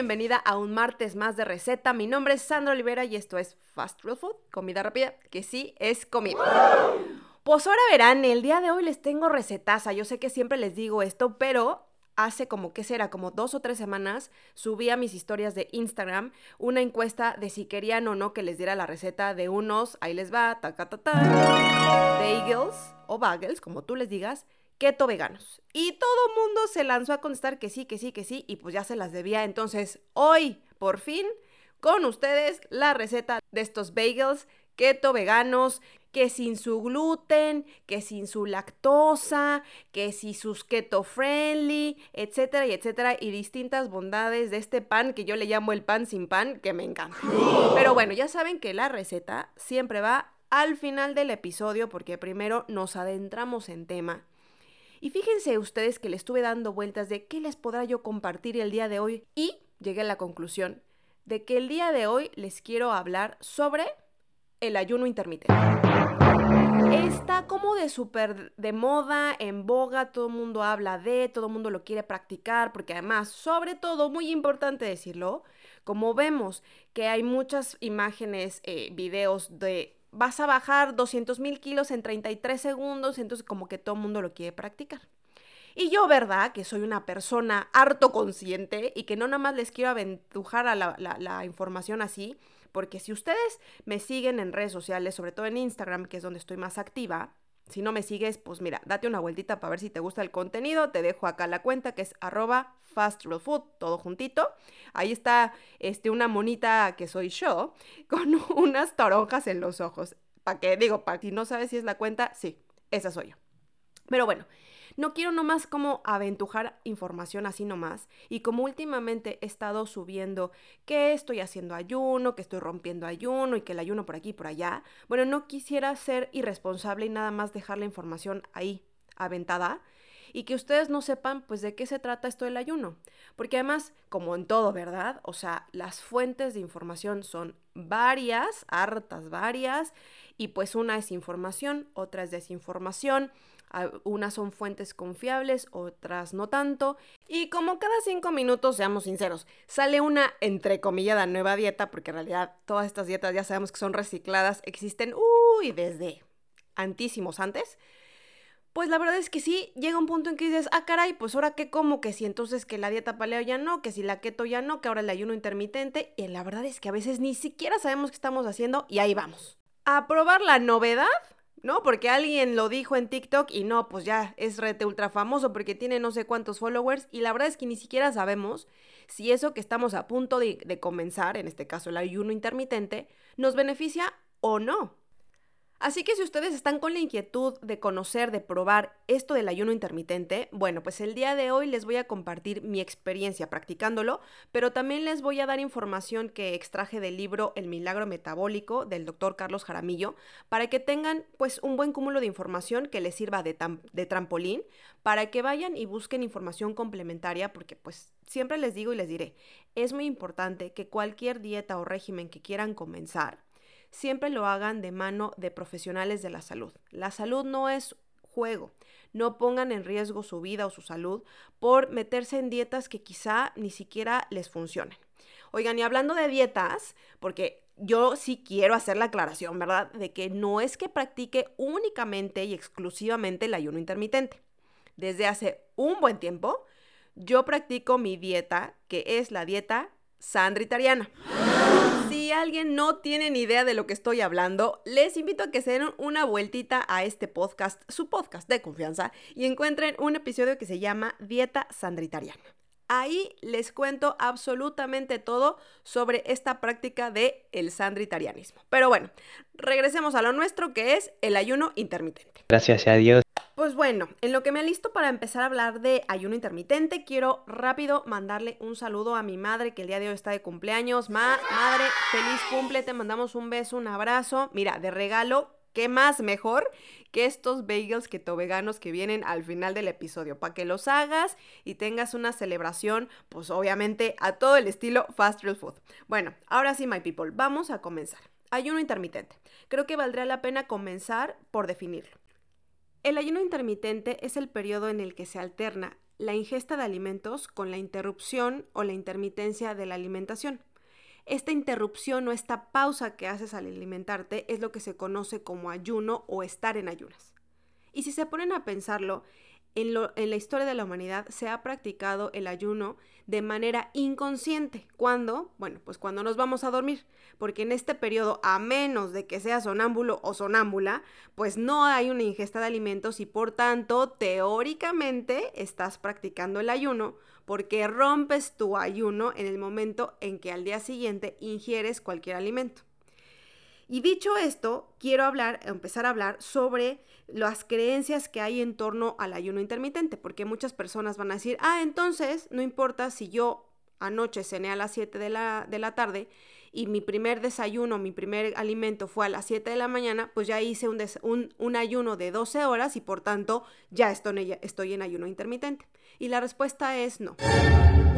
bienvenida a un martes más de receta. Mi nombre es Sandra Olivera y esto es Fast Real Food, comida rápida, que sí es comida. Pues ahora verán, el día de hoy les tengo recetaza. Yo sé que siempre les digo esto, pero hace como que será, como dos o tres semanas, subí a mis historias de Instagram una encuesta de si querían o no que les diera la receta de unos, ahí les va, ta, ta, ta, ta, bagels o bagels, como tú les digas, keto veganos. Y todo mundo se lanzó a contestar que sí, que sí, que sí, y pues ya se las debía. Entonces, hoy, por fin, con ustedes, la receta de estos bagels keto veganos, que sin su gluten, que sin su lactosa, que si sus keto friendly, etcétera y etcétera, y distintas bondades de este pan que yo le llamo el pan sin pan, que me encanta. Pero bueno, ya saben que la receta siempre va al final del episodio porque primero nos adentramos en tema y fíjense ustedes que le estuve dando vueltas de qué les podrá yo compartir el día de hoy y llegué a la conclusión de que el día de hoy les quiero hablar sobre el ayuno intermitente. Está como de súper de moda, en boga, todo el mundo habla de, todo el mundo lo quiere practicar, porque además, sobre todo, muy importante decirlo, como vemos que hay muchas imágenes, eh, videos de vas a bajar 200 mil kilos en 33 segundos, entonces como que todo el mundo lo quiere practicar. Y yo, ¿verdad? Que soy una persona harto consciente y que no nada más les quiero aventujar a la, la, información así, porque si ustedes me siguen en redes sociales, sobre todo en Instagram, que es donde estoy más activa, si no me sigues, pues mira, date una vueltita para ver si te gusta el contenido. Te dejo acá la cuenta que es arroba food, todo juntito. Ahí está este, una monita que soy yo, con unas toronjas en los ojos. ¿Para qué? Digo, para si no sabes si es la cuenta, sí, esa soy yo. Pero bueno, no quiero nomás como aventujar información así nomás. Y como últimamente he estado subiendo que estoy haciendo ayuno, que estoy rompiendo ayuno y que el ayuno por aquí y por allá, bueno, no quisiera ser irresponsable y nada más dejar la información ahí aventada y que ustedes no sepan pues de qué se trata esto del ayuno. Porque además, como en todo, ¿verdad? O sea, las fuentes de información son varias, hartas varias, y pues una es información, otra es desinformación, unas son fuentes confiables, otras no tanto. Y como cada cinco minutos, seamos sinceros, sale una entrecomillada nueva dieta, porque en realidad todas estas dietas ya sabemos que son recicladas, existen, uy, desde antísimos antes. Pues la verdad es que sí, llega un punto en que dices, ah, caray, pues ahora qué como, que si entonces que la dieta paleo ya no, que si la keto ya no, que ahora el ayuno intermitente, y la verdad es que a veces ni siquiera sabemos qué estamos haciendo y ahí vamos. A probar la novedad ¿no? Porque alguien lo dijo en TikTok y no, pues ya es rete ultra famoso porque tiene no sé cuántos followers y la verdad es que ni siquiera sabemos si eso que estamos a punto de, de comenzar, en este caso el ayuno intermitente, nos beneficia o no. Así que si ustedes están con la inquietud de conocer, de probar esto del ayuno intermitente, bueno, pues el día de hoy les voy a compartir mi experiencia practicándolo, pero también les voy a dar información que extraje del libro El milagro metabólico del doctor Carlos Jaramillo, para que tengan pues un buen cúmulo de información que les sirva de, trampolín, para que vayan y busquen información complementaria, porque pues siempre les digo y les diré, es muy importante que cualquier dieta o régimen que quieran comenzar, siempre lo hagan de mano de profesionales de la salud. La salud no es juego. No pongan en riesgo su vida o su salud por meterse en dietas que quizá ni siquiera les funcionen. Oigan, y hablando de dietas, porque yo sí quiero hacer la aclaración, ¿verdad? De que no es que practique únicamente y exclusivamente el ayuno intermitente. Desde hace un buen tiempo, yo practico mi dieta, que es la dieta sandritariana. Alguien no tiene ni idea de lo que estoy hablando, les invito a que se den una vueltita a este podcast, su podcast de confianza, y encuentren un episodio que se llama Dieta Sandritariana. Ahí les cuento absolutamente todo sobre esta práctica de el sandritarianismo. Pero bueno, regresemos a lo nuestro que es el ayuno intermitente. Gracias a Dios. Pues bueno, en lo que me alisto para empezar a hablar de ayuno intermitente, quiero rápido mandarle un saludo a mi madre que el día de hoy está de cumpleaños. Ma, madre, feliz cumple, te mandamos un beso, un abrazo. Mira, de regalo, ¿qué más mejor que estos bagels keto veganos que vienen al final del episodio, para que los hagas y tengas una celebración, pues obviamente a todo el estilo Fast Real Food. Bueno, ahora sí, my people, vamos a comenzar. Ayuno intermitente. Creo que valdría la pena comenzar por definirlo. El ayuno intermitente es el periodo en el que se alterna la ingesta de alimentos con la interrupción o la intermitencia de la alimentación. Esta interrupción o esta pausa que haces al alimentarte es lo que se conoce como ayuno o estar en ayunas. Y si se ponen a pensarlo, en, la historia de la humanidad se ha practicado el ayuno de manera inconsciente. ¿Cuándo? Bueno, pues cuando nos vamos a dormir, porque en este periodo, a menos de que sea sonámbulo o sonámbula, pues no hay una ingesta de alimentos y por tanto, teóricamente, estás practicando el ayuno porque rompes tu ayuno en el momento en que al día siguiente ingieres cualquier alimento. Y dicho esto, quiero hablar, empezar a hablar sobre las creencias que hay en torno al ayuno intermitente, porque muchas personas van a decir, ah, entonces no importa si yo anoche cené a las 7 de la, de la tarde y mi primer desayuno, mi primer alimento fue a las 7 de la mañana, pues ya hice un, un, ayuno de 12 horas y por tanto ya estoy en ayuno intermitente. Y la respuesta es no.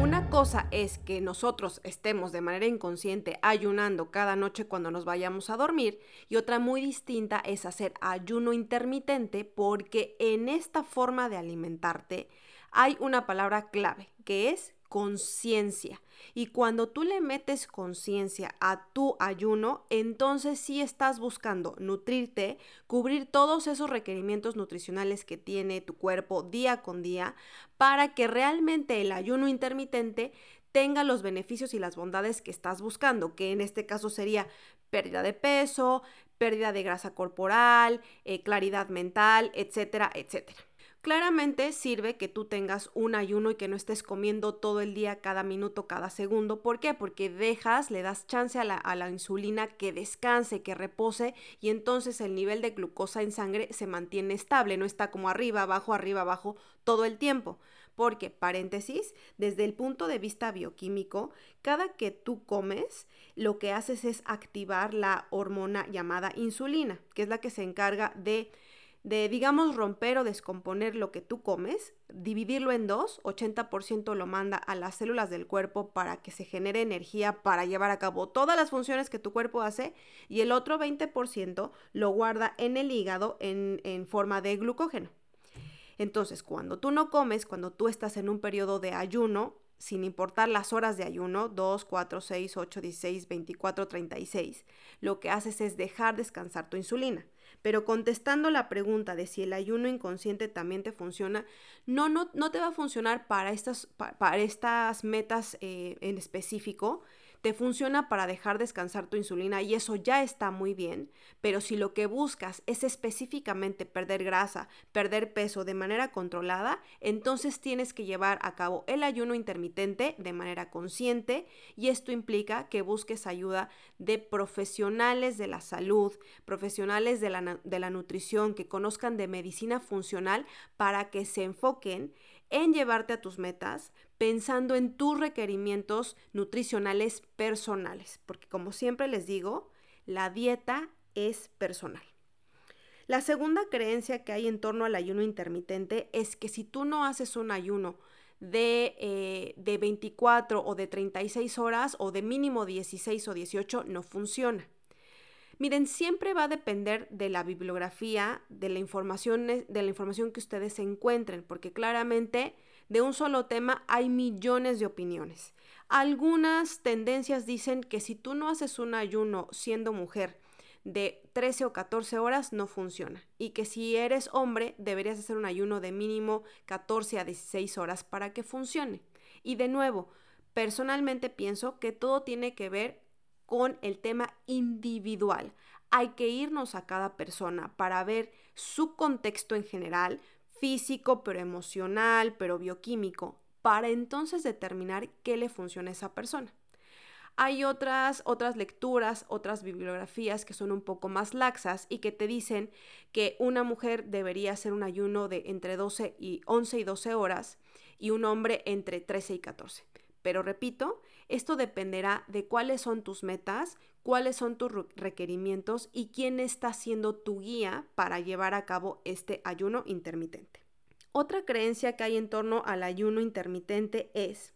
Una cosa es que nosotros estemos de manera inconsciente ayunando cada noche cuando nos vayamos a dormir y otra muy distinta es hacer ayuno intermitente porque en esta forma de alimentarte hay una palabra clave que es conciencia. Y cuando tú le metes conciencia a tu ayuno, entonces sí estás buscando nutrirte, cubrir todos esos requerimientos nutricionales que tiene tu cuerpo día con día para que realmente el ayuno intermitente tenga los beneficios y las bondades que estás buscando, que en este caso sería pérdida de peso, pérdida de grasa corporal, eh, claridad mental, etcétera, etcétera. Claramente sirve que tú tengas un ayuno y que no estés comiendo todo el día, cada minuto, cada segundo. ¿Por qué? Porque dejas, le das chance a la, insulina que descanse, que repose y entonces el nivel de glucosa en sangre se mantiene estable, no está como arriba, abajo, arriba, abajo todo el tiempo. Porque, paréntesis, desde el punto de vista bioquímico, cada que tú comes, lo que haces es activar la hormona llamada insulina, que es la que se encarga de de, digamos, romper o descomponer lo que tú comes, dividirlo en dos, 80% lo manda a las células del cuerpo para que se genere energía para llevar a cabo todas las funciones que tu cuerpo hace y el otro 20% lo guarda en el hígado en, en forma de glucógeno. Entonces, cuando tú no comes, cuando tú estás en un periodo de ayuno, sin importar las horas de ayuno, 2, 4, 6, 8, 16, 24, 36, lo que haces es dejar descansar tu insulina. Pero contestando la pregunta de si el ayuno inconsciente también te funciona, no, no, no te va a funcionar para estas, para estas metas eh, en específico, te funciona para dejar descansar tu insulina y eso ya está muy bien, pero si lo que buscas es específicamente perder grasa, perder peso de manera controlada, entonces tienes que llevar a cabo el ayuno intermitente de manera consciente y esto implica que busques ayuda de profesionales de la salud, profesionales de la, de la nutrición, que conozcan de medicina funcional para que se enfoquen en llevarte a tus metas pensando en tus requerimientos nutricionales personales, porque como siempre les digo, la dieta es personal. La segunda creencia que hay en torno al ayuno intermitente es que si tú no haces un ayuno de, eh, de 24 o de 36 horas o de mínimo 16 o 18, no funciona. Miren, siempre va a depender de la bibliografía, de la información, de la información que ustedes encuentren, porque claramente de un solo tema hay millones de opiniones. Algunas tendencias dicen que si tú no haces un ayuno siendo mujer de 13 o 14 horas no funciona y que si eres hombre deberías hacer un ayuno de mínimo 14 a 16 horas para que funcione. Y de nuevo, personalmente pienso que todo tiene que ver con el tema individual. Hay que irnos a cada persona para ver su contexto en general, físico, pero emocional, pero bioquímico, para entonces determinar qué le funciona a esa persona. Hay otras, otras lecturas, otras bibliografías que son un poco más laxas y que te dicen que una mujer debería hacer un ayuno de entre 12 y 11 y 12 horas y un hombre entre 13 y 14. Pero repito, esto dependerá de cuáles son tus metas, cuáles son tus requerimientos y quién está siendo tu guía para llevar a cabo este ayuno intermitente. Otra creencia que hay en torno al ayuno intermitente es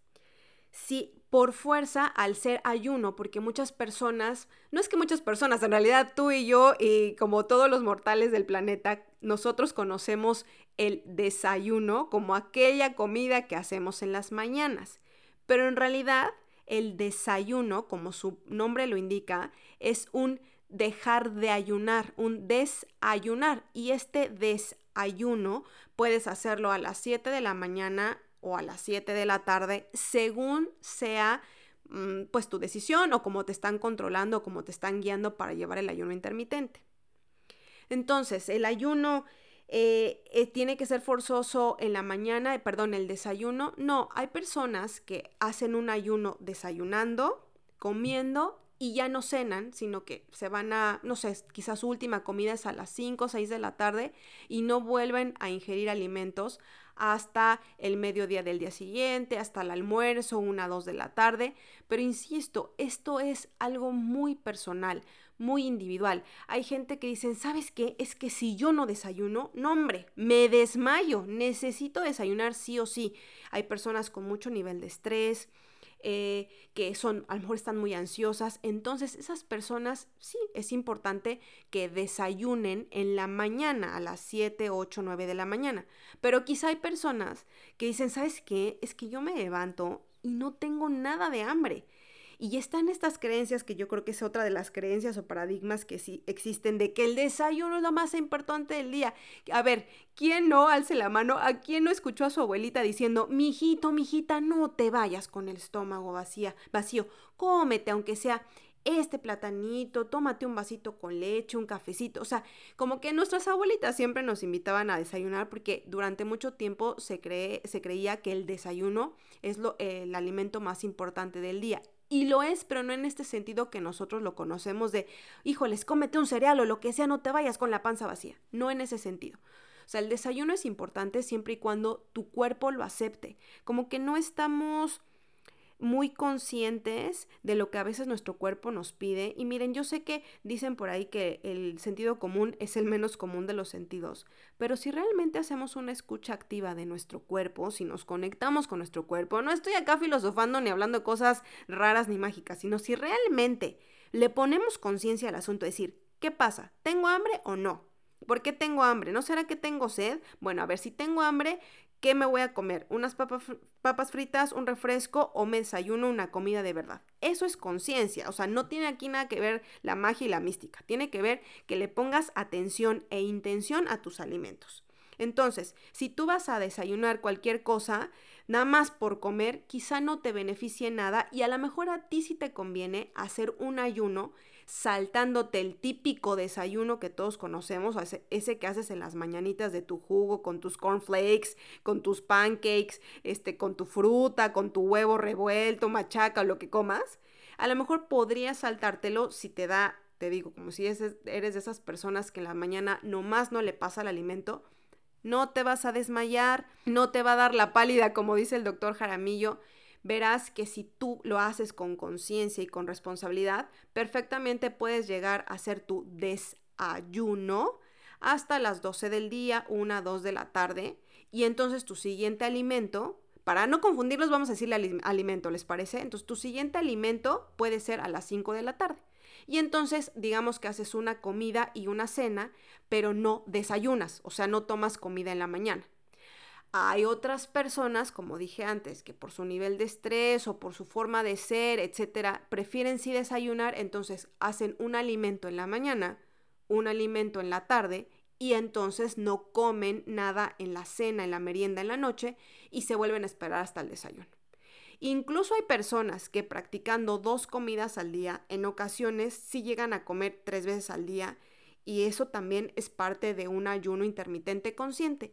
si por fuerza al ser ayuno, porque muchas personas, no es que muchas personas, en realidad tú y yo y como todos los mortales del planeta, nosotros conocemos el desayuno como aquella comida que hacemos en las mañanas. Pero en realidad el desayuno, como su nombre lo indica, es un dejar de ayunar, un desayunar. Y este desayuno puedes hacerlo a las 7 de la mañana o a las 7 de la tarde, según sea mm, pues tu decisión o cómo te están controlando o cómo te están guiando para llevar el ayuno intermitente. Entonces, el ayuno eh, eh, tiene que ser forzoso en la mañana, eh, perdón, el desayuno. No, hay personas que hacen un ayuno desayunando, comiendo y ya no cenan, sino que se van a, no sé, quizás su última comida es a las 5 o 6 de la tarde y no vuelven a ingerir alimentos hasta el mediodía del día siguiente, hasta el almuerzo, una, dos de la tarde. Pero insisto, esto es algo muy personal muy individual. Hay gente que dicen, ¿sabes qué? Es que si yo no desayuno, no hombre, me desmayo, necesito desayunar sí o sí. Hay personas con mucho nivel de estrés, eh, que son, a lo mejor están muy ansiosas. Entonces, esas personas sí es importante que desayunen en la mañana, a las 7, 8, 9 de la mañana. Pero quizá hay personas que dicen, ¿sabes qué? Es que yo me levanto y no tengo nada de hambre. Y están estas creencias que yo creo que es otra de las creencias o paradigmas que sí existen de que el desayuno es lo más importante del día. A ver, ¿quién no alce la mano? ¿A quién no escuchó a su abuelita diciendo, mijito, mijita, no te vayas con el estómago vacía, vacío, cómete aunque sea este platanito, tómate un vasito con leche, un cafecito. O sea, como que nuestras abuelitas siempre nos invitaban a desayunar porque durante mucho tiempo se, cree, se creía que el desayuno es lo, el alimento más importante del día. Y lo es, pero no en este sentido que nosotros lo conocemos de, híjoles, cómete un cereal o lo que sea, no te vayas con la panza vacía. No en ese sentido. O sea, el desayuno es importante siempre y cuando tu cuerpo lo acepte. Como que no estamos muy conscientes de lo que a veces nuestro cuerpo nos pide. Y miren, yo sé que dicen por ahí que el sentido común es el menos común de los sentidos, pero si realmente hacemos una escucha activa de nuestro cuerpo, si nos conectamos con nuestro cuerpo, no estoy acá filosofando ni hablando cosas raras ni mágicas, sino si realmente le ponemos conciencia al asunto, decir, ¿qué pasa? ¿Tengo hambre o no? ¿Por qué tengo hambre? ¿No será que tengo sed? Bueno, a ver, si tengo hambre, ¿Qué me voy a comer? ¿Unas papas, fritas, un refresco o me desayuno una comida de verdad? Eso es conciencia, o sea, no tiene aquí nada que ver la magia y la mística, tiene que ver que le pongas atención e intención a tus alimentos. Entonces, si tú vas a desayunar cualquier cosa, nada más por comer, quizá no te beneficie nada y a lo mejor a ti sí te conviene hacer un ayuno saltándote el típico desayuno que todos conocemos, ese, que haces en las mañanitas de tu jugo, con tus cornflakes, con tus pancakes, este, con tu fruta, con tu huevo revuelto, machaca, lo que comas, a lo mejor podrías saltártelo si te da, te digo, como si eres de esas personas que en la mañana nomás no le pasa el alimento, no te vas a desmayar, no te va a dar la pálida, como dice el doctor Jaramillo, verás que si tú lo haces con conciencia y con responsabilidad, perfectamente puedes llegar a hacer tu desayuno hasta las 12 del día, 1, 2 de la tarde, y entonces tu siguiente alimento, para no confundirlos, vamos a decirle alimento, ¿les parece? Entonces tu siguiente alimento puede ser a las 5 de la tarde. Y entonces digamos que haces una comida y una cena, pero no desayunas, o sea, no tomas comida en la mañana. Hay otras personas, como dije antes, que por su nivel de estrés o por su forma de ser, etcétera, prefieren sí desayunar, entonces hacen un alimento en la mañana, un alimento en la tarde y entonces no comen nada en la cena, en la merienda, en la noche y se vuelven a esperar hasta el desayuno. Incluso hay personas que practicando dos comidas al día, en ocasiones sí llegan a comer tres veces al día y eso también es parte de un ayuno intermitente consciente.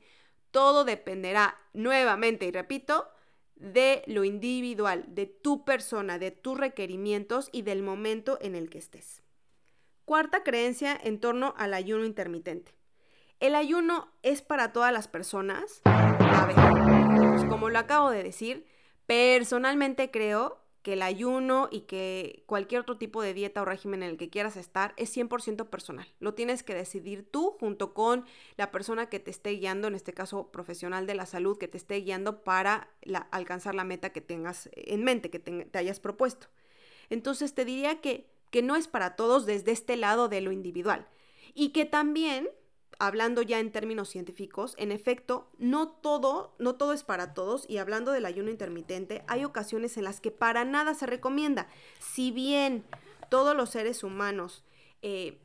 Todo dependerá nuevamente, y repito, de lo individual, de tu persona, de tus requerimientos y del momento en el que estés. Cuarta creencia en torno al ayuno intermitente. ¿El ayuno es para todas las personas? A ver, pues como lo acabo de decir, personalmente creo que el ayuno y que cualquier otro tipo de dieta o régimen en el que quieras estar es 100% personal. Lo tienes que decidir tú junto con la persona que te esté guiando, en este caso profesional de la salud, que te esté guiando para alcanzar la meta que tengas en mente, que te, te hayas propuesto. Entonces te diría que, que no es para todos desde este lado de lo individual y que también hablando ya en términos científicos, en efecto, no todo, no todo es para todos y hablando del ayuno intermitente, hay ocasiones en las que para nada se recomienda. Si bien todos los seres humanos, eh,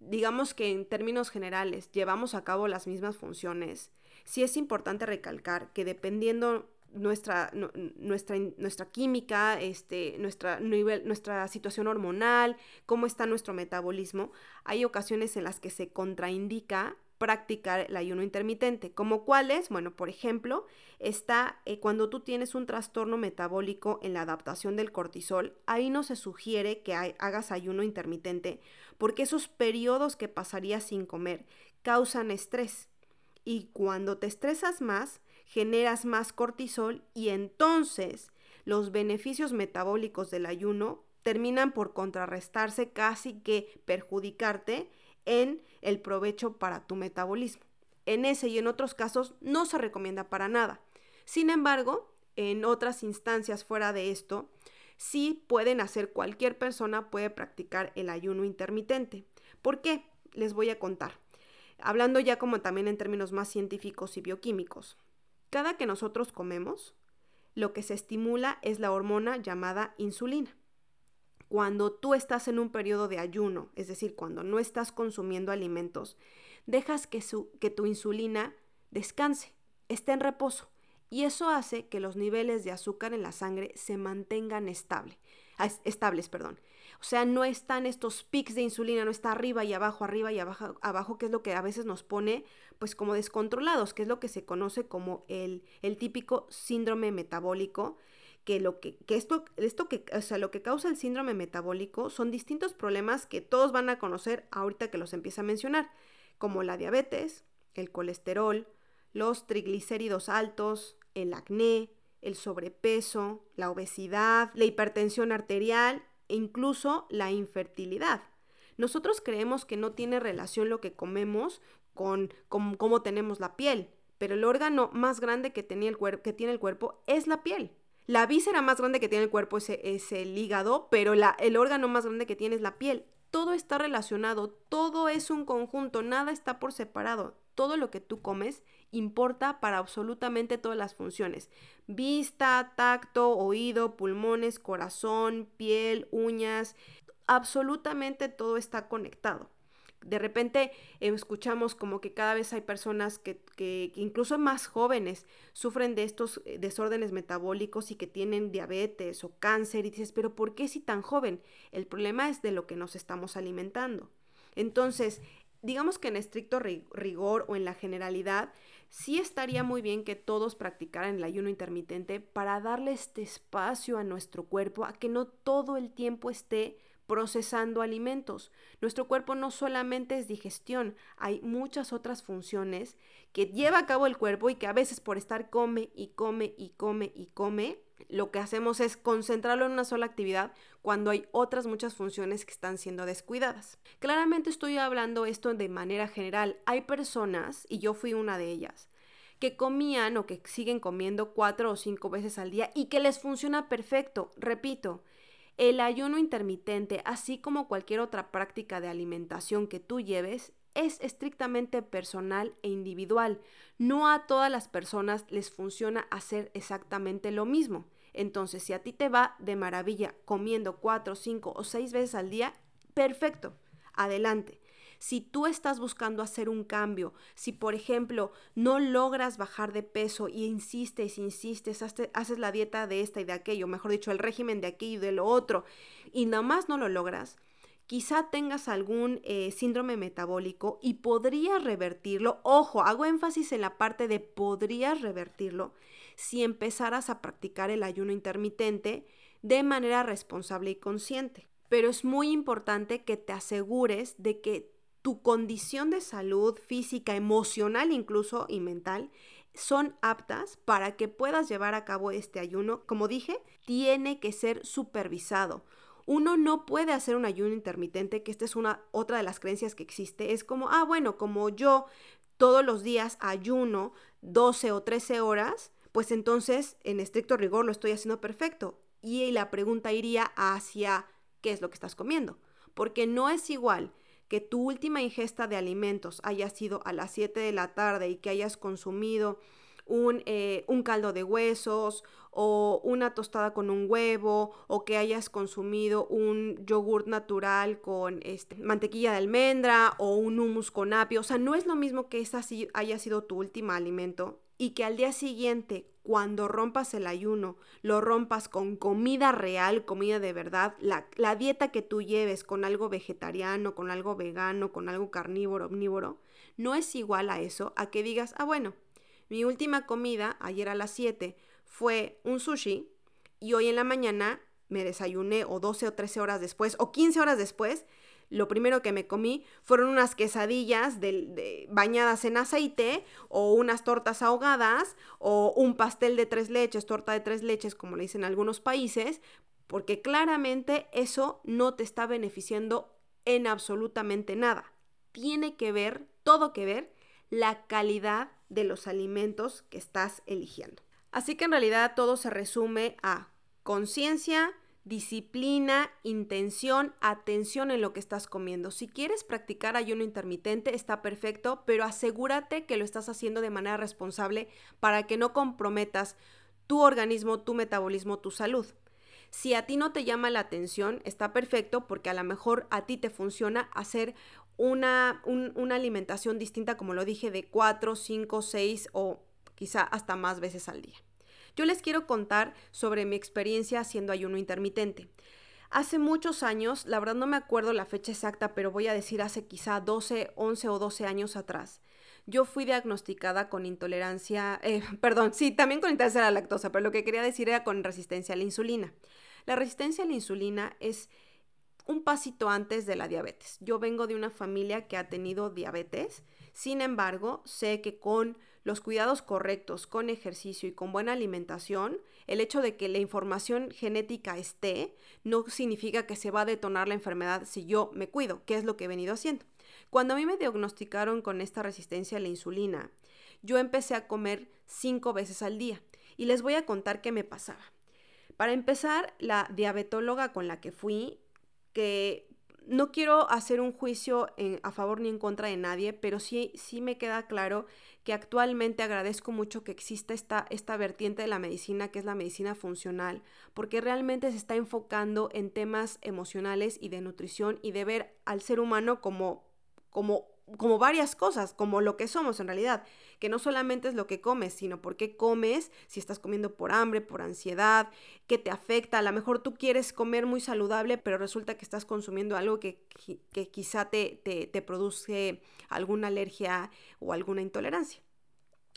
digamos que en términos generales, llevamos a cabo las mismas funciones, sí es importante recalcar que dependiendo nuestra, nuestra, nuestra química, este, nuestra, nivel, nuestra situación hormonal, cómo está nuestro metabolismo, hay ocasiones en las que se contraindica practicar el ayuno intermitente, como cuáles, bueno, por ejemplo, está eh, cuando tú tienes un trastorno metabólico en la adaptación del cortisol, ahí no se sugiere que hagas ayuno intermitente, porque esos periodos que pasarías sin comer causan estrés. Y cuando te estresas más, generas más cortisol y entonces los beneficios metabólicos del ayuno terminan por contrarrestarse casi que perjudicarte en el provecho para tu metabolismo. En ese y en otros casos no se recomienda para nada. Sin embargo, en otras instancias fuera de esto, sí pueden hacer, cualquier persona puede practicar el ayuno intermitente. ¿Por qué? Les voy a contar. Hablando ya como también en términos más científicos y bioquímicos. Cada que nosotros comemos, lo que se estimula es la hormona llamada insulina. Cuando tú estás en un periodo de ayuno, es decir, cuando no estás consumiendo alimentos, dejas que, que tu insulina descanse, esté en reposo. Y eso hace que los niveles de azúcar en la sangre se mantengan estable, estables. Perdón. O sea, no están estos pics de insulina, no está arriba y abajo, arriba y abajo, abajo, que es lo que a veces nos pone pues como descontrolados, que es lo que se conoce como el, el típico síndrome metabólico, que lo que, que esto, esto que, o sea, lo que causa el síndrome metabólico son distintos problemas que todos van a conocer ahorita que los empieza a mencionar, como la diabetes, el colesterol, los triglicéridos altos, el acné, el sobrepeso, la obesidad, la hipertensión arterial e incluso la infertilidad. Nosotros creemos que no tiene relación lo que comemos con, cómo tenemos la piel, pero el órgano más grande que, tiene el cuerpo es la piel. La víscera más grande que tiene el cuerpo es, es el hígado, pero la, el órgano más grande que tiene es la piel. Todo está relacionado, todo es un conjunto, nada está por separado. Todo lo que tú comes importa para absolutamente todas las funciones. Vista, tacto, oído, pulmones, corazón, piel, uñas. Absolutamente todo está conectado. De repente escuchamos como que cada vez hay personas que, que, incluso más jóvenes sufren de estos eh, desórdenes metabólicos y que tienen diabetes o cáncer y dices, pero ¿por qué si tan joven? El problema es de lo que nos estamos alimentando. Entonces, digamos que en estricto rigor o en la generalidad, sí estaría muy bien que todos practicaran el ayuno intermitente para darle este espacio a nuestro cuerpo, a que no todo el tiempo esté procesando alimentos. Nuestro cuerpo no solamente es digestión, hay muchas otras funciones que lleva a cabo el cuerpo y que a veces por estar come y come y come y come, lo que hacemos es concentrarlo en una sola actividad cuando hay otras muchas funciones que están siendo descuidadas. Claramente estoy hablando esto de manera general. Hay personas, y yo fui una de ellas, que comían o que siguen comiendo cuatro o cinco veces al día y que les funciona perfecto. Repito, el ayuno intermitente, así como cualquier otra práctica de alimentación que tú lleves, es estrictamente personal e individual. No a todas las personas les funciona hacer exactamente lo mismo. Entonces, si a ti te va de maravilla comiendo cuatro, cinco o seis veces al día, perfecto, adelante. Si tú estás buscando hacer un cambio, si por ejemplo no logras bajar de peso y insistes, insistes, haces la dieta de esta y de aquello, mejor dicho, el régimen de aquello y de lo otro, y nada más no lo logras, quizá tengas algún eh, síndrome metabólico y podrías revertirlo. Ojo, hago énfasis en la parte de podrías revertirlo si empezaras a practicar el ayuno intermitente de manera responsable y consciente. Pero es muy importante que te asegures de que tu condición de salud física, emocional incluso y mental son aptas para que puedas llevar a cabo este ayuno. Como dije, tiene que ser supervisado. Uno no puede hacer un ayuno intermitente, que esta es una otra de las creencias que existe. Es como, ah, bueno, como yo todos los días ayuno 12 o 13 horas, pues entonces en estricto rigor lo estoy haciendo perfecto. Y la pregunta iría hacia qué es lo que estás comiendo. Porque no es igual que tu última ingesta de alimentos haya sido a las 7 de la tarde y que hayas consumido un, eh, un, caldo de huesos o una tostada con un huevo o que hayas consumido un yogur natural con este, mantequilla de almendra o un hummus con apio. O sea, no es lo mismo que esa haya sido tu último alimento y que al día siguiente, cuando rompas el ayuno, lo rompas con comida real, comida de verdad, la, la dieta que tú lleves con algo vegetariano, con algo vegano, con algo carnívoro, omnívoro, no es igual a eso, a que digas, ah, bueno, mi última comida, ayer a las 7, fue un sushi y hoy en la mañana me desayuné o 12 o 13 horas después o 15 horas después, lo primero que me comí fueron unas quesadillas de, bañadas en aceite o unas tortas ahogadas o un pastel de tres leches, torta de tres leches, como le dicen en algunos países, porque claramente eso no te está beneficiando en absolutamente nada. Tiene que ver, todo que ver, la calidad de los alimentos que estás eligiendo. Así que en realidad todo se resume a conciencia, disciplina, intención, atención en lo que estás comiendo. Si quieres practicar ayuno intermitente, está perfecto, pero asegúrate que lo estás haciendo de manera responsable para que no comprometas tu organismo, tu metabolismo, tu salud. Si a ti no te llama la atención, está perfecto porque a lo mejor a ti te funciona hacer una, una alimentación distinta, como lo dije, de 4, 5, 6 o quizá hasta más veces al día. Yo les quiero contar sobre mi experiencia haciendo ayuno intermitente. Hace muchos años, la verdad no me acuerdo la fecha exacta, pero voy a decir hace quizá 12, 11 o 12 años atrás, yo fui diagnosticada con intolerancia, eh, perdón, sí, también con intolerancia a la lactosa, pero lo que quería decir era con resistencia a la insulina. La resistencia a la insulina es un pasito antes de la diabetes. Yo vengo de una familia que ha tenido diabetes, sin embargo, sé que con los cuidados correctos, con ejercicio y con buena alimentación, el hecho de que la información genética esté no significa que se va a detonar la enfermedad si yo me cuido, que es lo que he venido haciendo. Cuando a mí me diagnosticaron con esta resistencia a la insulina, yo empecé a comer cinco veces al día y les voy a contar qué me pasaba. Para empezar, la diabetóloga con la que fui que no quiero hacer un juicio a favor ni en contra de nadie, pero sí, sí me queda claro que actualmente agradezco mucho que exista esta, esta vertiente de la medicina, que es la medicina funcional, porque realmente se está enfocando en temas emocionales y de nutrición y de ver al ser humano como, como como varias cosas, como lo que somos en realidad, que no solamente es lo que comes, sino por qué comes, si estás comiendo por hambre, por ansiedad, qué te afecta. A lo mejor tú quieres comer muy saludable, pero resulta que estás consumiendo algo que, que quizá te, te, te produce alguna alergia o alguna intolerancia.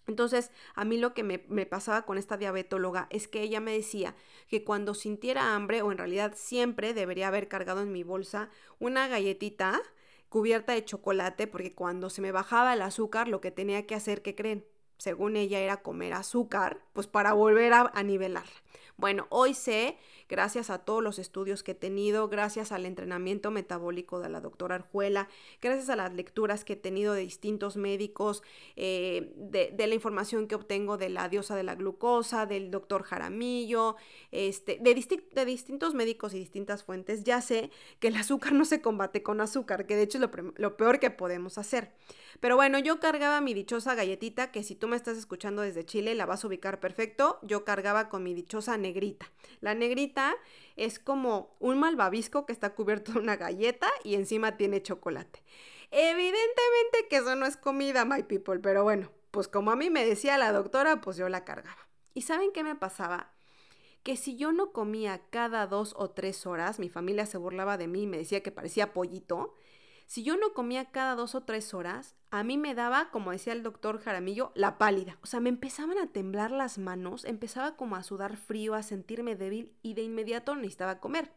Entonces, a mí lo que me, me, pasaba con esta diabetóloga es que ella me decía que cuando sintiera hambre, o en realidad siempre debería haber cargado en mi bolsa una galletita cubierta de chocolate porque cuando se me bajaba el azúcar lo que tenía que hacer, ¿qué creen? Según ella era comer azúcar, pues para volver a, a nivelarla. Bueno, hoy sé gracias a todos los estudios que he tenido, gracias al entrenamiento metabólico de la doctora Arjuela, gracias a las lecturas que he tenido de distintos médicos, eh, de, la información que obtengo de la diosa de la glucosa, del doctor Jaramillo, este, de, de distintos médicos y distintas fuentes, ya sé que el azúcar no se combate con azúcar, que de hecho es lo, lo peor que podemos hacer. Pero bueno, yo cargaba mi dichosa galletita, que si tú me estás escuchando desde Chile la vas a ubicar perfecto, yo cargaba con mi dichosa negrita. La negrita es como un malvavisco que está cubierto de una galleta y encima tiene chocolate. Evidentemente que eso no es comida, my people, pero bueno, pues como a mí me decía la doctora, pues yo la cargaba. ¿Y saben qué me pasaba? Que si yo no comía cada dos o tres horas, mi familia se burlaba de mí y me decía que parecía pollito, si yo no comía cada dos o tres horas, a mí me daba, como decía el doctor Jaramillo, la pálida. O sea, me empezaban a temblar las manos, empezaba como a sudar frío, a sentirme débil y de inmediato necesitaba comer.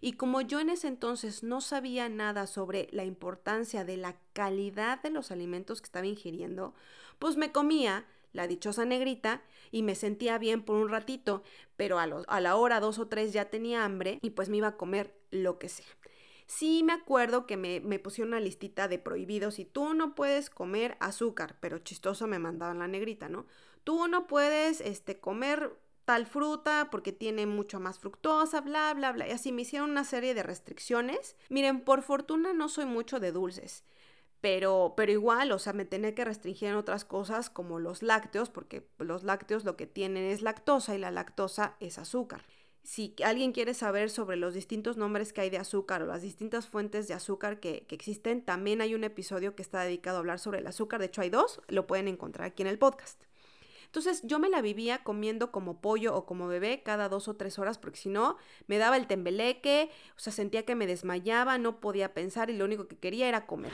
Y como yo en ese entonces no sabía nada sobre la importancia de la calidad de los alimentos que estaba ingiriendo, pues me comía la dichosa negrita y me sentía bien por un ratito, pero a, la hora dos o tres ya tenía hambre y pues me iba a comer lo que sea. Sí me acuerdo que me, me pusieron una listita de prohibidos y tú no puedes comer azúcar, pero chistoso me mandaban la negrita, ¿no? Tú no puedes este, comer tal fruta porque tiene mucho más fructosa, bla, bla, bla. Y así me hicieron una serie de restricciones. Miren, por fortuna no soy mucho de dulces. Pero, pero igual, o sea, me tenía que restringir en otras cosas como los lácteos, porque los lácteos lo que tienen es lactosa y la lactosa es azúcar. Si alguien quiere saber sobre los distintos nombres que hay de azúcar o las distintas fuentes de azúcar que, que existen, también hay un episodio que está dedicado a hablar sobre el azúcar. De hecho, hay dos, lo pueden encontrar aquí en el podcast. Entonces yo me la vivía comiendo como pollo o como bebé cada dos o tres horas porque si no me daba el tembeleque, o sea, sentía que me desmayaba, no podía pensar y lo único que quería era comer.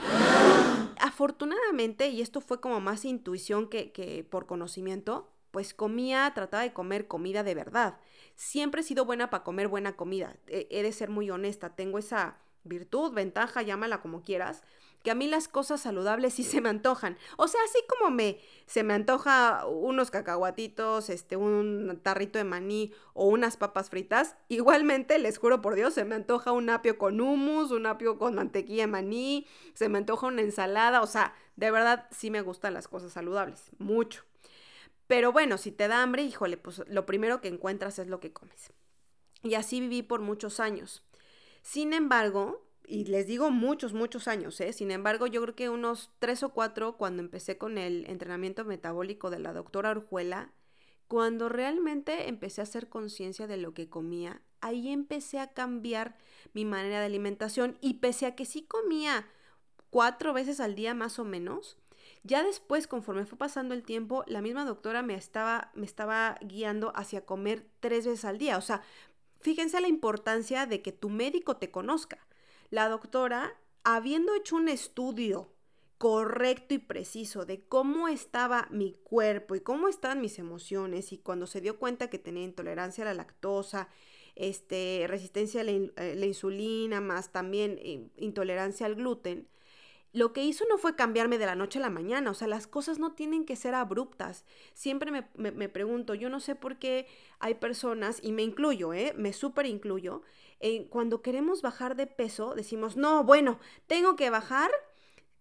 Afortunadamente, y esto fue como más intuición que, que por conocimiento, pues comía, trataba de comer comida de verdad. Siempre he sido buena para comer buena comida. He de ser muy honesta, tengo esa virtud, ventaja, llámala como quieras, que a mí las cosas saludables sí se me antojan. O sea, así como me se me antoja unos cacahuatitos, este un tarrito de maní o unas papas fritas, igualmente les juro por Dios, se me antoja un apio con hummus, un apio con mantequilla de maní, se me antoja una ensalada, o sea, de verdad sí me gustan las cosas saludables, mucho. Pero bueno, si te da hambre, híjole, pues lo primero que encuentras es lo que comes. Y así viví por muchos años. Sin embargo, y les digo muchos, muchos años, ¿eh? Sin embargo, yo creo que unos tres o cuatro cuando empecé con el entrenamiento metabólico de la doctora Orjuela, cuando realmente empecé a hacer conciencia de lo que comía, ahí empecé a cambiar mi manera de alimentación y pese a que sí comía cuatro veces al día más o menos, ya después, conforme fue pasando el tiempo, la misma doctora me estaba, me estaba guiando hacia comer tres veces al día. O sea, fíjense la importancia de que tu médico te conozca. La doctora, habiendo hecho un estudio correcto y preciso de cómo estaba mi cuerpo y cómo estaban mis emociones y cuando se dio cuenta que tenía intolerancia a la lactosa, este, resistencia a la, eh, insulina, más también eh, intolerancia al gluten, lo que hizo no fue cambiarme de la noche a la mañana, o sea, las cosas no tienen que ser abruptas. Siempre me, pregunto, yo no sé por qué hay personas, y me incluyo, ¿eh? Me súper incluyo, cuando queremos bajar de peso, decimos, no, bueno, tengo que bajar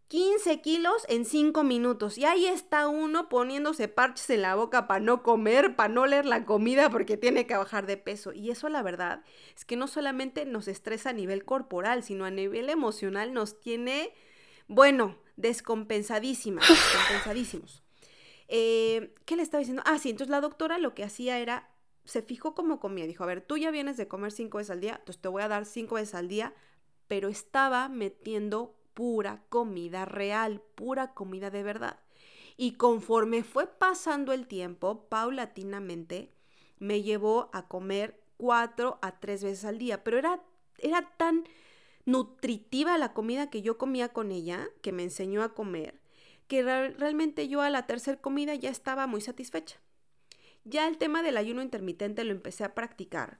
15 kilos en 5 minutos. Y ahí está uno poniéndose parches en la boca para no comer, para no leer la comida porque tiene que bajar de peso. Y eso la verdad es que no solamente nos estresa a nivel corporal, sino a nivel emocional nos tiene bueno, descompensadísimas, descompensadísimos. Eh, ¿Qué le estaba diciendo? Ah, sí, entonces la doctora lo que hacía era, se fijó cómo comía. Dijo, a ver, tú ya vienes de comer cinco veces al día, entonces te voy a dar cinco veces al día, pero estaba metiendo pura comida real, pura comida de verdad. Y conforme fue pasando el tiempo, paulatinamente, me llevó a comer cuatro a tres veces al día, pero era, era tan nutritiva la comida que yo comía con ella, que me enseñó a comer, que realmente yo a la tercera comida ya estaba muy satisfecha. Ya el tema del ayuno intermitente lo empecé a practicar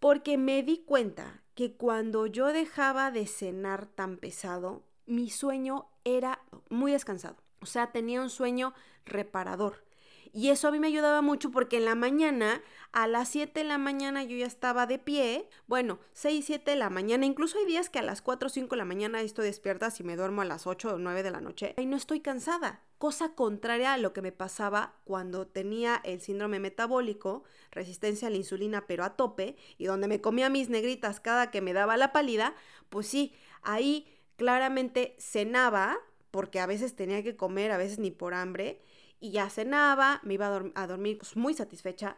porque me di cuenta que cuando yo dejaba de cenar tan pesado, mi sueño era muy descansado. O sea, tenía un sueño reparador. Y eso a mí me ayudaba mucho porque en la mañana, a las 7 de la mañana yo ya estaba de pie. Bueno, 6, 7 de la mañana. Incluso hay días que a las 4 o 5 de la mañana estoy despierta si me duermo a las 8 o 9 de la noche. Y no estoy cansada. Cosa contraria a lo que me pasaba cuando tenía el síndrome metabólico, resistencia a la insulina pero a tope, y donde me comía mis negritas cada que me daba la pálida, pues sí, ahí claramente cenaba, porque a veces tenía que comer, a veces ni por hambre, y ya cenaba, me iba a, dormir pues, muy satisfecha.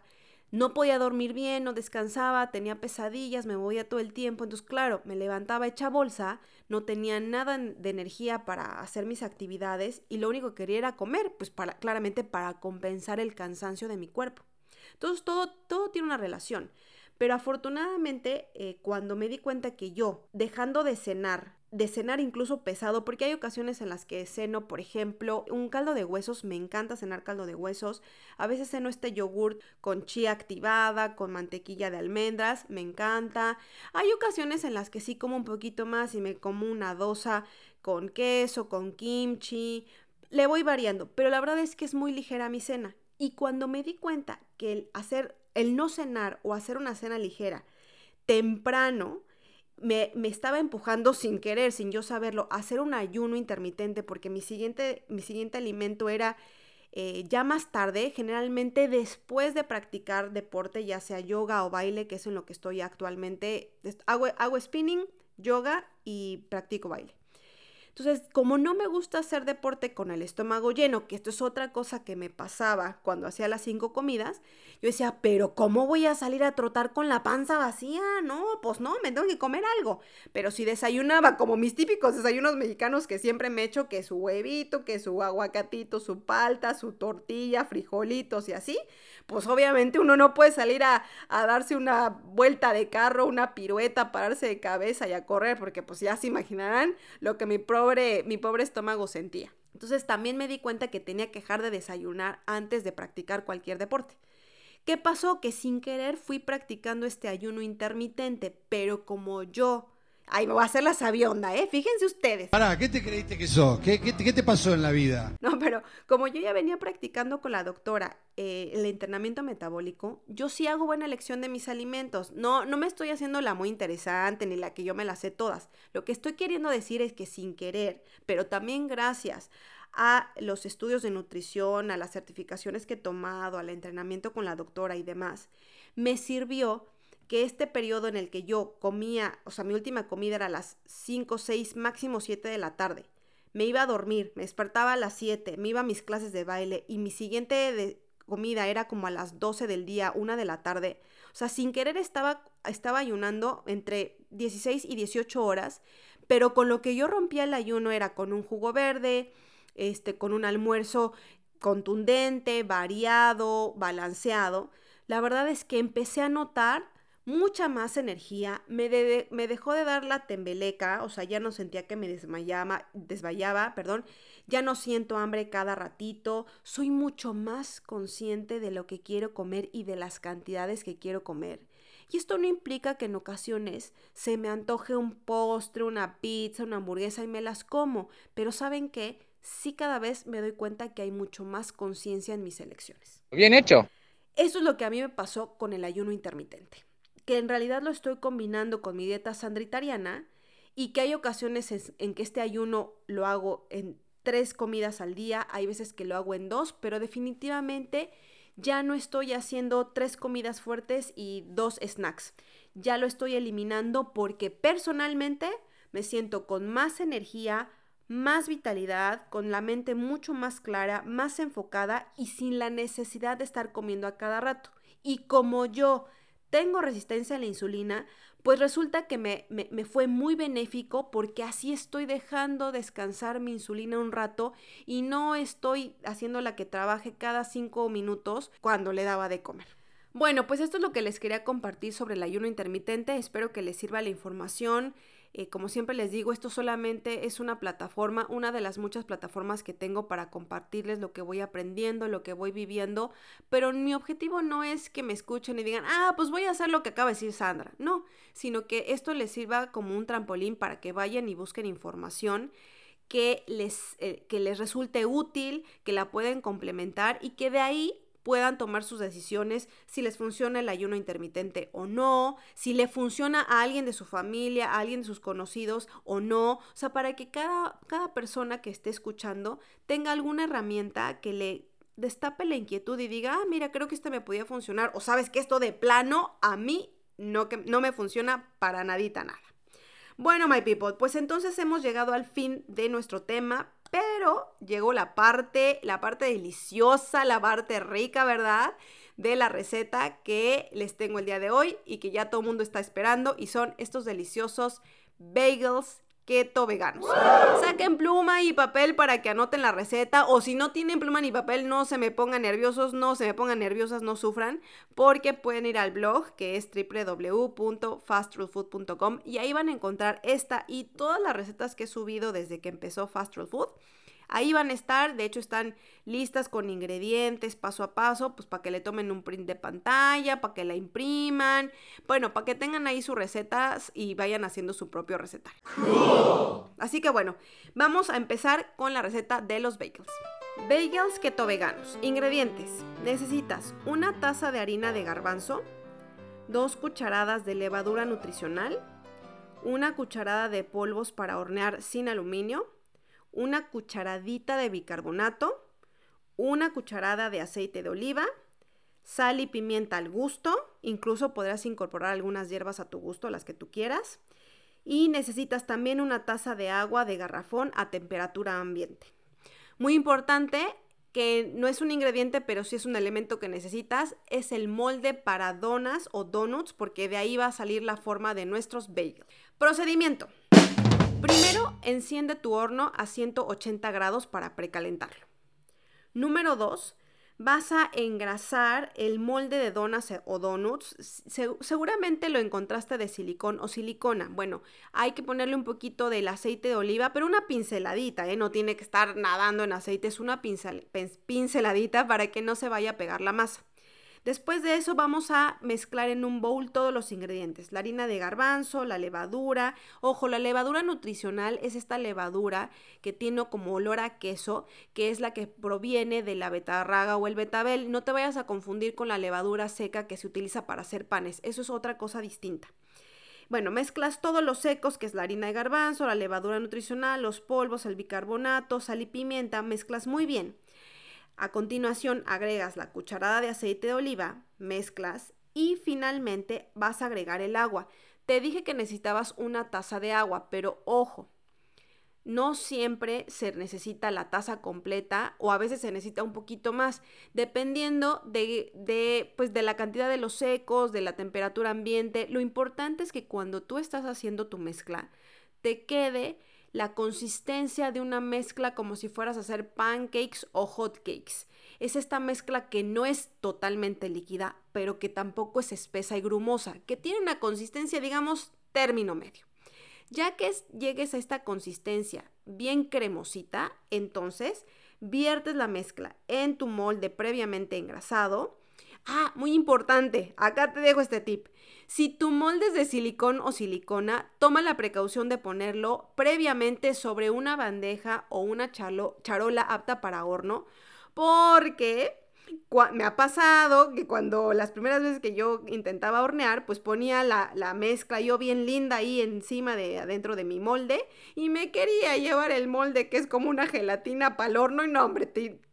No podía dormir bien, no descansaba, tenía pesadillas, me movía todo el tiempo. Entonces, claro, me levantaba hecha bolsa, no tenía nada de energía para hacer mis actividades y lo único que quería era comer, pues para, claramente para compensar el cansancio de mi cuerpo. Entonces, todo, todo tiene una relación. Pero afortunadamente, eh, cuando me di cuenta que yo, dejando de cenar, de cenar incluso pesado, porque hay ocasiones en las que ceno, por ejemplo, un caldo de huesos, me encanta cenar caldo de huesos, a veces ceno este yogur con chía activada, con mantequilla de almendras, me encanta. Hay ocasiones en las que sí como un poquito más y me como una dosa con queso, con kimchi, le voy variando, pero la verdad es que es muy ligera mi cena. Y cuando me di cuenta que el hacer, el no cenar o hacer una cena ligera temprano, me, estaba empujando sin querer, sin yo saberlo, a hacer un ayuno intermitente porque mi siguiente, mi siguiente alimento era eh, ya más tarde, generalmente después de practicar deporte, ya sea yoga o baile, que es en lo que estoy actualmente, hago, hago spinning, yoga y practico baile. Entonces, como no me gusta hacer deporte con el estómago lleno, que esto es otra cosa que me pasaba cuando hacía las cinco comidas, yo decía, pero ¿cómo voy a salir a trotar con la panza vacía? No, pues no, me tengo que comer algo. Pero si desayunaba como mis típicos desayunos mexicanos que siempre me echo, que su huevito, que su aguacatito, su palta, su tortilla, frijolitos y así, pues obviamente uno no puede salir a, a darse una vuelta de carro, una pirueta, pararse de cabeza y a correr, porque pues ya se imaginarán lo que mi pobre, mi pobre estómago sentía. Entonces también me di cuenta que tenía que dejar de desayunar antes de practicar cualquier deporte. ¿Qué pasó? Que sin querer fui practicando este ayuno intermitente, pero como yo Ay, me voy a hacer la sabionda, ¿eh? Fíjense ustedes. Pará, ¿qué te creíste que sos? ¿Qué, qué, te pasó en la vida? No, pero como yo ya venía practicando con la doctora eh, el internamiento metabólico, yo sí hago buena elección de mis alimentos. No, no me estoy haciendo la muy interesante ni la que yo me la sé todas. Lo que estoy queriendo decir es que sin querer, pero también gracias a los estudios de nutrición, a las certificaciones que he tomado, al entrenamiento con la doctora y demás, me sirvió que este periodo en el que yo comía, o sea, mi última comida era a las 5, 6, máximo 7 de la tarde. Me iba a dormir, me despertaba a las 7, me iba a mis clases de baile y mi siguiente de comida era como a las 12 del día, 1 de la tarde. O sea, sin querer estaba, estaba ayunando entre 16 y 18 horas, pero con lo que yo rompía el ayuno era con un jugo verde, este, con un almuerzo contundente, variado, balanceado. La verdad es que empecé a notar mucha más energía, me, me, dejó de dar la tembeleca, o sea, ya no sentía que me desmayaba, desmayaba, perdón, ya no siento hambre cada ratito, soy mucho más consciente de lo que quiero comer y de las cantidades que quiero comer. Y esto no implica que en ocasiones se me antoje un postre, una pizza, una hamburguesa y me las como, pero ¿saben qué? Sí cada vez me doy cuenta que hay mucho más conciencia en mis elecciones. Bien hecho. Eso es lo que a mí me pasó con el ayuno intermitente que en realidad lo estoy combinando con mi dieta sandritariana y que hay ocasiones en que este ayuno lo hago en tres comidas al día, hay veces que lo hago en dos, pero definitivamente ya no estoy haciendo tres comidas fuertes y dos snacks. Ya lo estoy eliminando porque personalmente me siento con más energía, más vitalidad, con la mente mucho más clara, más enfocada y sin la necesidad de estar comiendo a cada rato. Y como yo tengo resistencia a la insulina, pues resulta que me, me, fue muy benéfico porque así estoy dejando descansar mi insulina un rato y no estoy haciéndola que trabaje cada cinco minutos cuando le daba de comer. Bueno, pues esto es lo que les quería compartir sobre el ayuno intermitente. Espero que les sirva la información. Eh, como siempre les digo, esto solamente es una plataforma, una de las muchas plataformas que tengo para compartirles lo que voy aprendiendo, lo que voy viviendo, pero mi objetivo no es que me escuchen y digan, ah, pues voy a hacer lo que acaba de decir Sandra, no, sino que esto les sirva como un trampolín para que vayan y busquen información que les, eh, que les resulte útil, que la pueden complementar y que de ahí puedan tomar sus decisiones si les funciona el ayuno intermitente o no, si le funciona a alguien de su familia, a alguien de sus conocidos o no. O sea, para que cada, cada persona que esté escuchando tenga alguna herramienta que le destape la inquietud y diga, ah, mira, creo que esto me podía funcionar. O sabes que esto de plano a mí no, que, no me funciona para nadita nada. Bueno, my people, pues entonces hemos llegado al fin de nuestro tema, pero llegó la parte, la parte deliciosa, la parte rica, ¿verdad? De la receta que les tengo el día de hoy y que ya todo el mundo está esperando y son estos deliciosos bagels keto veganos. Saquen pluma y papel para que anoten la receta o si no tienen pluma ni papel no se me pongan nerviosos, no se me pongan nerviosas, no sufran porque pueden ir al blog que es www.fastrulfood.com y ahí van a encontrar esta y todas las recetas que he subido desde que empezó Fast Food. Ahí van a estar, de hecho están listas con ingredientes paso a paso, pues para que le tomen un print de pantalla, para que la impriman, bueno, para que tengan ahí sus recetas y vayan haciendo su propio recetario. Así que bueno, vamos a empezar con la receta de los bagels. Bagels keto veganos. Ingredientes. Necesitas una taza de harina de garbanzo, dos cucharadas de levadura nutricional, una cucharada de polvos para hornear sin aluminio, una cucharadita de bicarbonato, una cucharada de aceite de oliva, sal y pimienta al gusto, incluso podrás incorporar algunas hierbas a tu gusto, las que tú quieras, y necesitas también una taza de agua de garrafón a temperatura ambiente. Muy importante, que no es un ingrediente, pero sí es un elemento que necesitas, es el molde para donas o donuts, porque de ahí va a salir la forma de nuestros bagels. Procedimiento. Primero, enciende tu horno a 180 grados para precalentarlo. Número 2, vas a engrasar el molde de donas o donuts. seguramente lo encontraste de silicón o silicona. Bueno, hay que ponerle un poquito del aceite de oliva, pero una pinceladita, ¿eh? No tiene que estar nadando en aceite, es una pinceladita para que no se vaya a pegar la masa. Después de eso vamos a mezclar en un bowl todos los ingredientes, la harina de garbanzo, la levadura. Ojo, la levadura nutricional es esta levadura que tiene como olor a queso, que es la que proviene de la betarraga o el betabel. No te vayas a confundir con la levadura seca que se utiliza para hacer panes, eso es otra cosa distinta. Bueno, mezclas todos los secos, que es la harina de garbanzo, la levadura nutricional, los polvos, el bicarbonato, sal y pimienta, mezclas muy bien. A continuación agregas la cucharada de aceite de oliva, mezclas y finalmente vas a agregar el agua. Te dije que necesitabas una taza de agua, pero ojo, no siempre se necesita la taza completa o a veces se necesita un poquito más, dependiendo de, de, pues de la cantidad de los secos, de la temperatura ambiente. Lo importante es que cuando tú estás haciendo tu mezcla, te quede la consistencia de una mezcla como si fueras a hacer pancakes o hot cakes. Es esta mezcla que no es totalmente líquida, pero que tampoco es espesa y grumosa, que tiene una consistencia, digamos, término medio. Ya que llegues a esta consistencia bien cremosita, entonces viertes la mezcla en tu molde previamente engrasado. Ah, muy importante, acá te dejo este tip. Si tu molde es de silicón o silicona, toma la precaución de ponerlo previamente sobre una bandeja o una charola apta para horno, porque me ha pasado que cuando las primeras veces que yo intentaba hornear, pues ponía la, mezcla yo bien linda ahí encima de adentro de mi molde y me quería llevar el molde que es como una gelatina para el horno y no, hombre,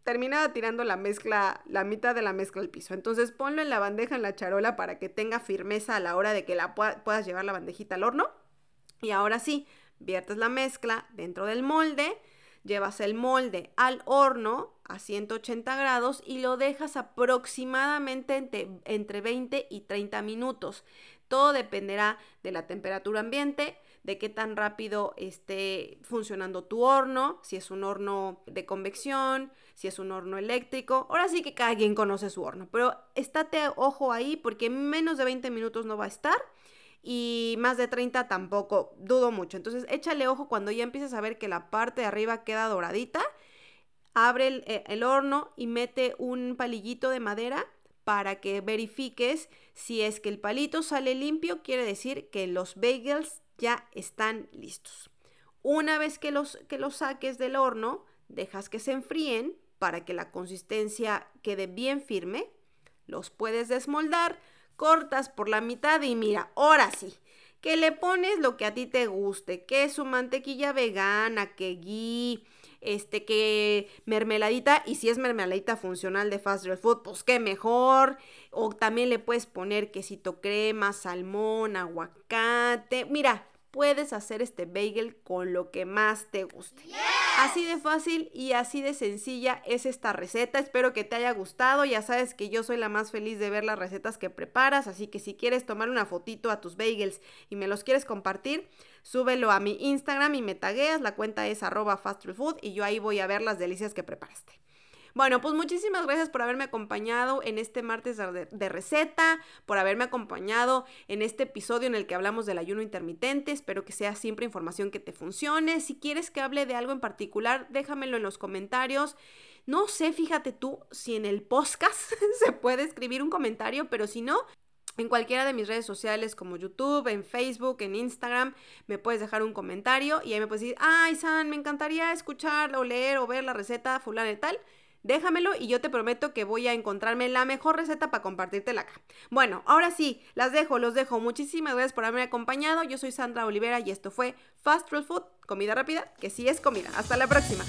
terminaba tirando la mezcla, la mitad de la mezcla al piso. Entonces ponlo en la bandeja, en la charola, para que tenga firmeza a la hora de que la puedas llevar la bandejita al horno. Y ahora sí, viertes la mezcla dentro del molde, llevas el molde al horno a 180 grados y lo dejas aproximadamente entre, entre 20 y 30 minutos. Todo dependerá de la temperatura ambiente, de qué tan rápido esté funcionando tu horno, si es un horno de convección, si es un horno eléctrico. Ahora sí que cada quien conoce su horno, pero estate ojo ahí porque menos de 20 minutos no va a estar y más de 30 tampoco, dudo mucho. Entonces échale ojo cuando ya empieces a ver que la parte de arriba queda doradita. Abre el, eh, el horno y mete un palillito de madera para que verifiques si es que el palito sale limpio, quiere decir que los bagels ya están listos. Una vez que los, que los saques del horno, dejas que se enfríen para que la consistencia quede bien firme. Los puedes desmoldar, cortas por la mitad y mira, ahora sí, que le pones lo que a ti te guste, que su mantequilla vegana, que ghee, este, que mermeladita, y si es mermeladita funcional de Fast Real Food, pues qué mejor. O también le puedes poner quesito crema, salmón, aguacate. Mira, puedes hacer este bagel con lo que más te guste. Así de fácil y así de sencilla es esta receta. Espero que te haya gustado. Ya sabes que yo soy la más feliz de ver las recetas que preparas, así que si quieres tomar una fotito a tus bagels y me los quieres compartir, súbelo a mi Instagram y me tagueas. La cuenta es arroba fastfood y yo ahí voy a ver las delicias que preparaste. Bueno, pues muchísimas gracias por haberme acompañado en este martes de, receta, por haberme acompañado en este episodio en el que hablamos del ayuno intermitente. Espero que sea siempre información que te funcione. Si quieres que hable de algo en particular, déjamelo en los comentarios. No sé, fíjate tú, si en el podcast se puede escribir un comentario, pero si no, en cualquiera de mis redes sociales como YouTube, en Facebook, en Instagram, me puedes dejar un comentario y ahí me puedes decir, ay, San, me encantaría escuchar o leer o ver la receta fulana y tal déjamelo y yo te prometo que voy a encontrarme la mejor receta para compartírtela acá. Bueno, ahora sí, las dejo, los dejo. Muchísimas gracias por haberme acompañado. Yo soy Sandra Olivera y esto fue Fast Real Food, comida rápida, que sí es comida. Hasta la próxima.